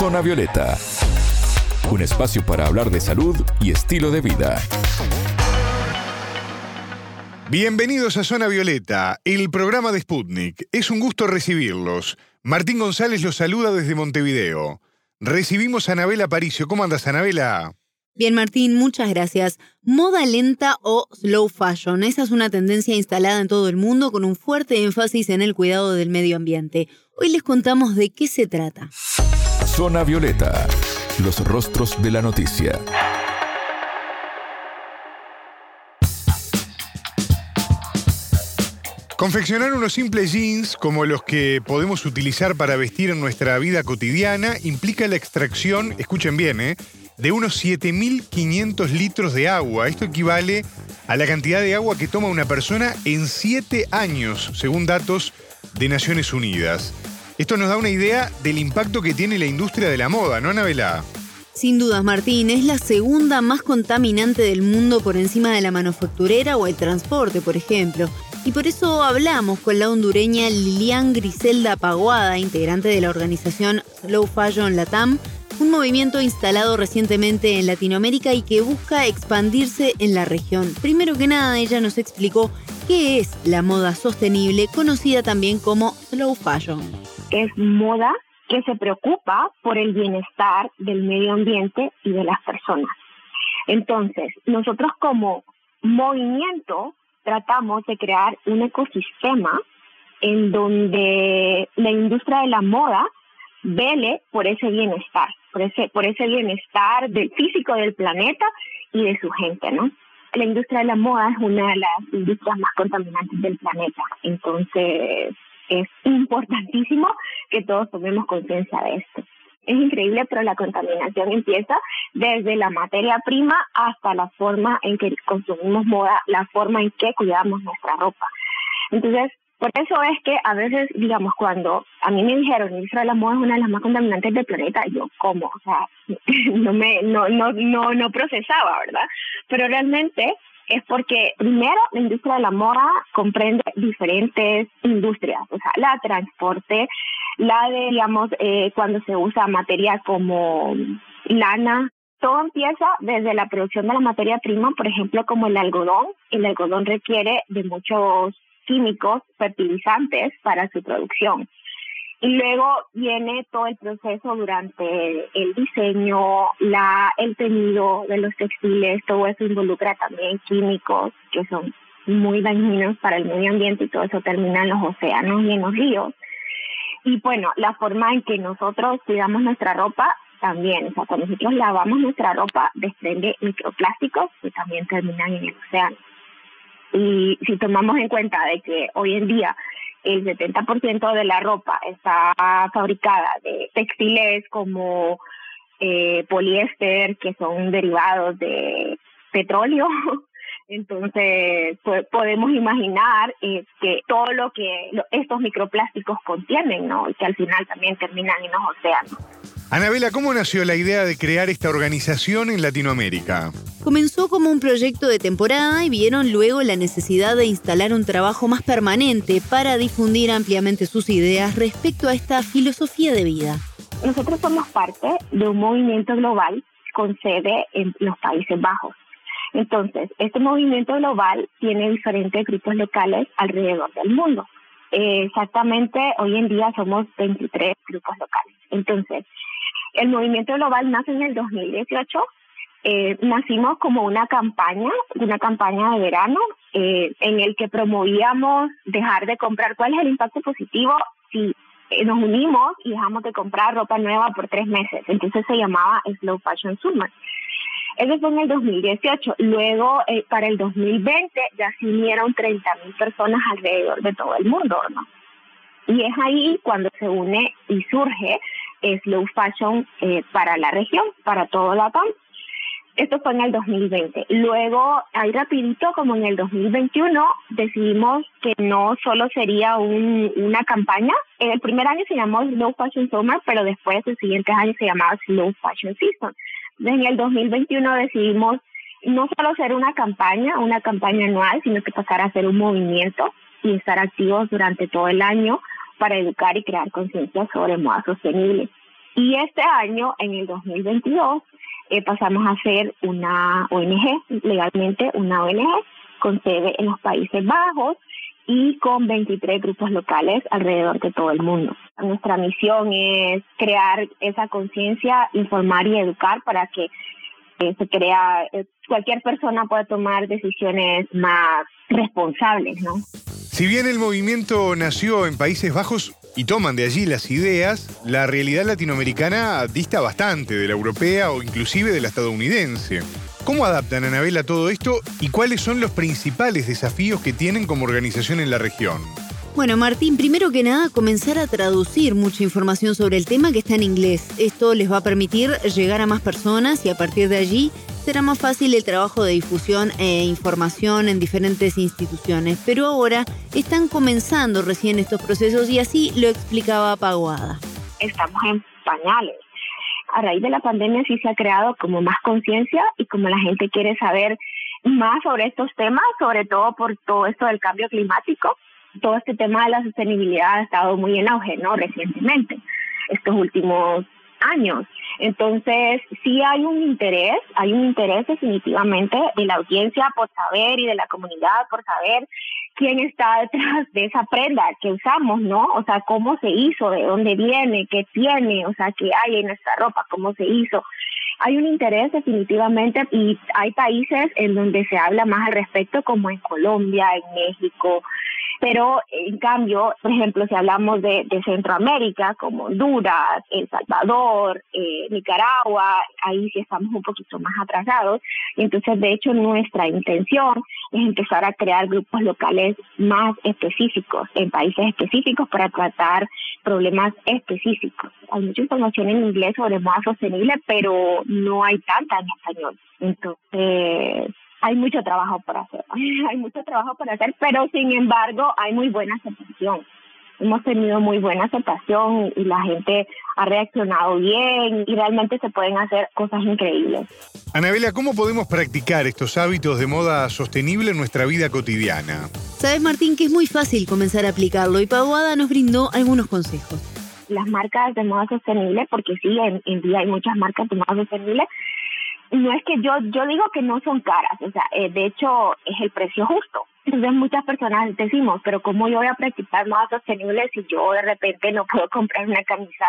Zona Violeta, un espacio para hablar de salud y estilo de vida. Bienvenidos a Zona Violeta, el programa de Sputnik. Es un gusto recibirlos. Martín González los saluda desde Montevideo. Recibimos a Anabela Paricio. ¿Cómo andas, Anabela? Bien, Martín, muchas gracias. Moda lenta o slow fashion. Esa es una tendencia instalada en todo el mundo con un fuerte énfasis en el cuidado del medio ambiente. Hoy les contamos de qué se trata. Zona Violeta, los rostros de la noticia. Confeccionar unos simples jeans como los que podemos utilizar para vestir en nuestra vida cotidiana implica la extracción, escuchen bien, ¿eh? de unos 7.500 litros de agua. Esto equivale a la cantidad de agua que toma una persona en 7 años, según datos de Naciones Unidas. Esto nos da una idea del impacto que tiene la industria de la moda, ¿no, Anabela? Sin dudas, Martín, es la segunda más contaminante del mundo por encima de la manufacturera o el transporte, por ejemplo. Y por eso hablamos con la hondureña Lilian Griselda Paguada, integrante de la organización Slow Fashion Latam, un movimiento instalado recientemente en Latinoamérica y que busca expandirse en la región. Primero que nada, ella nos explicó qué es la moda sostenible, conocida también como Slow Fashion. Es moda que se preocupa por el bienestar del medio ambiente y de las personas. Entonces, nosotros como movimiento tratamos de crear un ecosistema en donde la industria de la moda vele por ese bienestar, por ese, por ese bienestar del físico del planeta y de su gente, ¿no? La industria de la moda es una de las industrias más contaminantes del planeta, entonces es importantísimo que todos tomemos conciencia de esto. Es increíble, pero la contaminación empieza desde la materia prima hasta la forma en que consumimos moda, la forma en que cuidamos nuestra ropa. Entonces, por eso es que a veces, digamos, cuando a mí me dijeron que la moda es una de las más contaminantes del planeta, yo, ¿cómo? O sea, no me, no, no, no, no procesaba, ¿verdad? Pero realmente es porque primero la industria de la moda comprende diferentes industrias, o sea, la transporte, la de, digamos, eh, cuando se usa materia como lana, todo empieza desde la producción de la materia prima, por ejemplo, como el algodón. El algodón requiere de muchos químicos, fertilizantes para su producción. Y luego viene todo el proceso durante el diseño, la, el teñido de los textiles, todo eso involucra también químicos que son muy dañinos para el medio ambiente y todo eso termina en los océanos y en los ríos. Y bueno, la forma en que nosotros cuidamos nuestra ropa también, o sea, cuando nosotros lavamos nuestra ropa desprende microplásticos que también terminan en el océano. Y si tomamos en cuenta de que hoy en día el 70% de la ropa está fabricada de textiles como eh, poliéster, que son derivados de petróleo. Entonces, podemos imaginar eh, que todo lo que estos microplásticos contienen, ¿no? Y que al final también terminan en los océanos. Anabela, ¿cómo nació la idea de crear esta organización en Latinoamérica? Comenzó como un proyecto de temporada y vieron luego la necesidad de instalar un trabajo más permanente para difundir ampliamente sus ideas respecto a esta filosofía de vida. Nosotros somos parte de un movimiento global con sede en los Países Bajos. Entonces, este movimiento global tiene diferentes grupos locales alrededor del mundo. Eh, exactamente, hoy en día somos 23 grupos locales. Entonces, el movimiento global nace en el 2018. Eh, nacimos como una campaña, una campaña de verano, eh, en el que promovíamos dejar de comprar. ¿Cuál es el impacto positivo si eh, nos unimos y dejamos de comprar ropa nueva por tres meses? Entonces se llamaba Slow Fashion Summer. Eso fue en el 2018. Luego, para el 2020, ya se unieron 30 mil personas alrededor de todo el mundo, ¿no? Y es ahí cuando se une y surge slow fashion eh, para la región, para todo la TAM. Esto fue en el 2020. Luego, ahí rapidito, como en el 2021, decidimos que no solo sería un, una campaña. En el primer año se llamó Slow Fashion Summer, pero después, los siguientes años, se llamaba Slow Fashion Season. En el 2021 decidimos no solo hacer una campaña, una campaña anual, sino que pasar a hacer un movimiento y estar activos durante todo el año para educar y crear conciencia sobre moda sostenible. Y este año, en el 2022, eh, pasamos a ser una ONG, legalmente una ONG, con sede en los Países Bajos y con 23 grupos locales alrededor de todo el mundo. Nuestra misión es crear esa conciencia, informar y educar para que eh, se crea, eh, cualquier persona pueda tomar decisiones más responsables, ¿no? Si bien el movimiento nació en Países Bajos y toman de allí las ideas, la realidad latinoamericana dista bastante de la europea o inclusive de la estadounidense. ¿Cómo adaptan Anabela todo esto y cuáles son los principales desafíos que tienen como organización en la región? Bueno, Martín, primero que nada, comenzar a traducir mucha información sobre el tema que está en inglés. Esto les va a permitir llegar a más personas y a partir de allí será más fácil el trabajo de difusión e información en diferentes instituciones. Pero ahora están comenzando recién estos procesos y así lo explicaba Paguada. Estamos en pañales. A raíz de la pandemia sí se ha creado como más conciencia y como la gente quiere saber más sobre estos temas, sobre todo por todo esto del cambio climático todo este tema de la sostenibilidad ha estado muy en auge, ¿no? Recientemente, estos últimos años. Entonces, sí hay un interés, hay un interés definitivamente de la audiencia por saber y de la comunidad por saber quién está detrás de esa prenda que usamos, ¿no? O sea, cómo se hizo, de dónde viene, qué tiene, o sea, qué hay en nuestra ropa, cómo se hizo. Hay un interés definitivamente y hay países en donde se habla más al respecto, como en Colombia, en México, pero en cambio, por ejemplo, si hablamos de, Centroamérica, como Honduras, El Salvador, eh, Nicaragua, ahí sí estamos un poquito más atrasados. Entonces, de hecho, nuestra intención es empezar a crear grupos locales más específicos, en países específicos, para tratar problemas específicos. Hay mucha información en inglés sobre moda sostenible, pero no hay tanta en español. Entonces, hay mucho trabajo por hacer, hay mucho trabajo por hacer, pero sin embargo hay muy buena aceptación. Hemos tenido muy buena aceptación y la gente ha reaccionado bien y realmente se pueden hacer cosas increíbles. Anabela, ¿cómo podemos practicar estos hábitos de moda sostenible en nuestra vida cotidiana? Sabes, Martín, que es muy fácil comenzar a aplicarlo y Paguada nos brindó algunos consejos. Las marcas de moda sostenible, porque sí, en, en día hay muchas marcas de moda sostenible, no es que yo yo digo que no son caras, o sea, eh, de hecho es el precio justo. Entonces muchas personas decimos, pero ¿cómo yo voy a practicar más sostenible si yo de repente no puedo comprar una camisa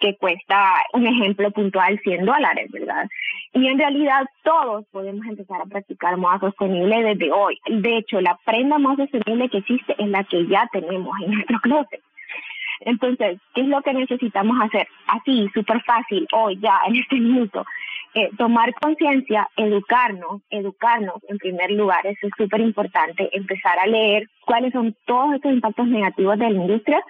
que cuesta, un ejemplo puntual, 100 dólares, ¿verdad? Y en realidad todos podemos empezar a practicar moda sostenible desde hoy. De hecho, la prenda más sostenible que existe es la que ya tenemos en nuestro closet. Entonces, ¿qué es lo que necesitamos hacer? Así, súper fácil, hoy, ya, en este minuto. Eh, tomar conciencia, educarnos, educarnos en primer lugar, eso es súper importante, empezar a leer cuáles son todos estos impactos negativos de la industria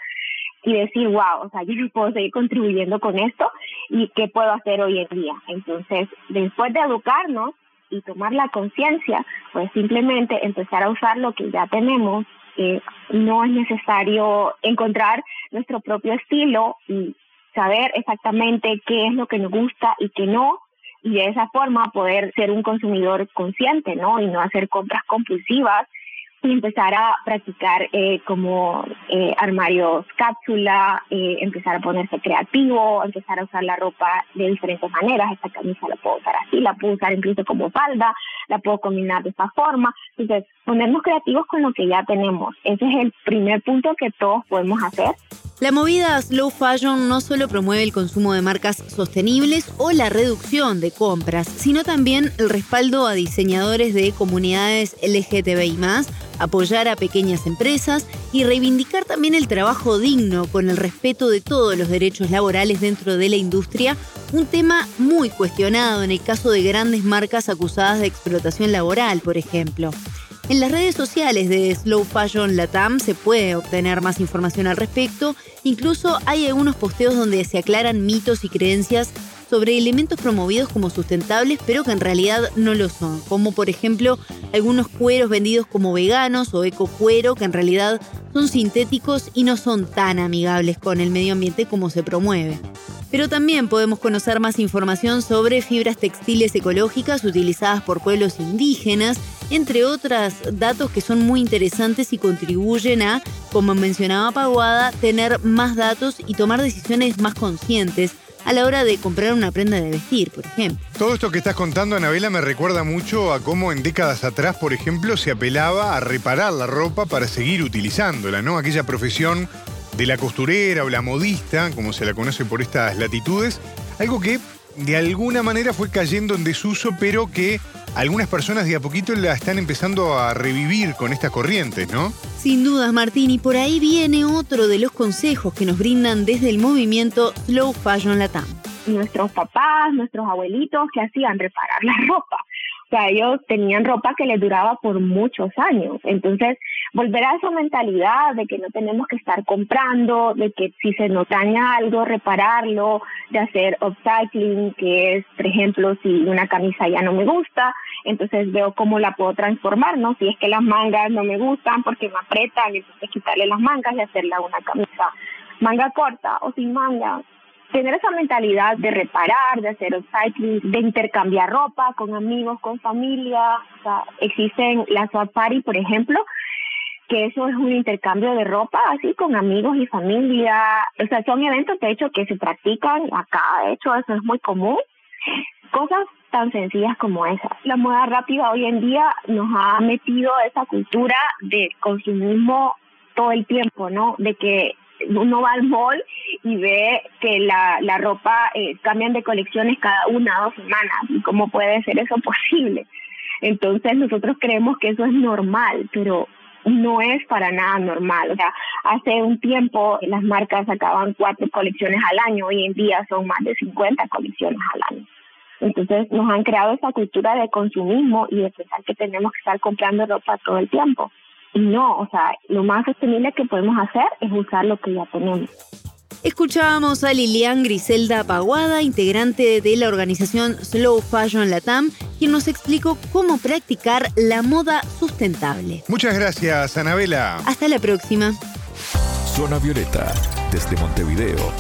y decir, wow, o sea, yo no puedo seguir contribuyendo con esto y qué puedo hacer hoy en día. Entonces, después de educarnos y tomar la conciencia, pues simplemente empezar a usar lo que ya tenemos. Eh, no es necesario encontrar nuestro propio estilo y saber exactamente qué es lo que nos gusta y qué no, y de esa forma poder ser un consumidor consciente, ¿no? Y no hacer compras compulsivas y empezar a practicar eh, como eh, armarios cápsula, eh, empezar a ponerse creativo, empezar a usar la ropa de diferentes maneras. Esta camisa la puedo usar así, la puedo usar incluso como falda, la puedo combinar de esta forma. Entonces, ponernos creativos con lo que ya tenemos. Ese es el primer punto que todos podemos hacer la movida Slow Fashion no solo promueve el consumo de marcas sostenibles o la reducción de compras, sino también el respaldo a diseñadores de comunidades LGTBI, apoyar a pequeñas empresas y reivindicar también el trabajo digno con el respeto de todos los derechos laborales dentro de la industria, un tema muy cuestionado en el caso de grandes marcas acusadas de explotación laboral, por ejemplo. En las redes sociales de Slow Fashion Latam se puede obtener más información al respecto. Incluso hay algunos posteos donde se aclaran mitos y creencias sobre elementos promovidos como sustentables, pero que en realidad no lo son, como por ejemplo algunos cueros vendidos como veganos o eco cuero, que en realidad son sintéticos y no son tan amigables con el medio ambiente como se promueve. Pero también podemos conocer más información sobre fibras textiles ecológicas utilizadas por pueblos indígenas, entre otros datos que son muy interesantes y contribuyen a, como mencionaba Paguada, tener más datos y tomar decisiones más conscientes a la hora de comprar una prenda de vestir, por ejemplo. Todo esto que estás contando, Anabela, me recuerda mucho a cómo en décadas atrás, por ejemplo, se apelaba a reparar la ropa para seguir utilizándola, ¿no? Aquella profesión de la costurera o la modista, como se la conoce por estas latitudes, algo que de alguna manera fue cayendo en desuso, pero que algunas personas de a poquito la están empezando a revivir con estas corrientes, ¿no? Sin dudas, Martín, y por ahí viene otro de los consejos que nos brindan desde el movimiento Slow Fashion Latam. Nuestros papás, nuestros abuelitos, que hacían reparar la ropa. O sea, ellos tenían ropa que les duraba por muchos años. Entonces, volver a esa mentalidad de que no tenemos que estar comprando, de que si se nos daña algo, repararlo, de hacer upcycling, que es, por ejemplo, si una camisa ya no me gusta, entonces veo cómo la puedo transformar, ¿no? Si es que las mangas no me gustan porque me apretan, entonces quitarle las mangas y hacerla una camisa manga corta o sin manga. Tener esa mentalidad de reparar, de hacer upcycling, de intercambiar ropa con amigos, con familia. O sea, existen las swap party, por ejemplo, que eso es un intercambio de ropa así con amigos y familia. O sea, son eventos de hecho que se practican acá, de hecho eso es muy común. Cosas tan sencillas como esa. La moda rápida hoy en día nos ha metido esa cultura de consumismo todo el tiempo, ¿no? De que uno va al mall y ve que la, la ropa eh, cambian de colecciones cada una o dos semanas. ¿Y cómo puede ser eso posible? Entonces nosotros creemos que eso es normal, pero no es para nada normal. O sea, hace un tiempo las marcas sacaban cuatro colecciones al año, hoy en día son más de 50 colecciones al año. Entonces nos han creado esa cultura de consumismo y de pensar que tenemos que estar comprando ropa todo el tiempo. Y no, o sea, lo más sostenible que podemos hacer es usar lo que ya tenemos. Escuchábamos a Lilian Griselda Paguada, integrante de la organización Slow Fashion Latam, quien nos explicó cómo practicar la moda sustentable. Muchas gracias, Anabela. Hasta la próxima. Zona Violeta, desde Montevideo,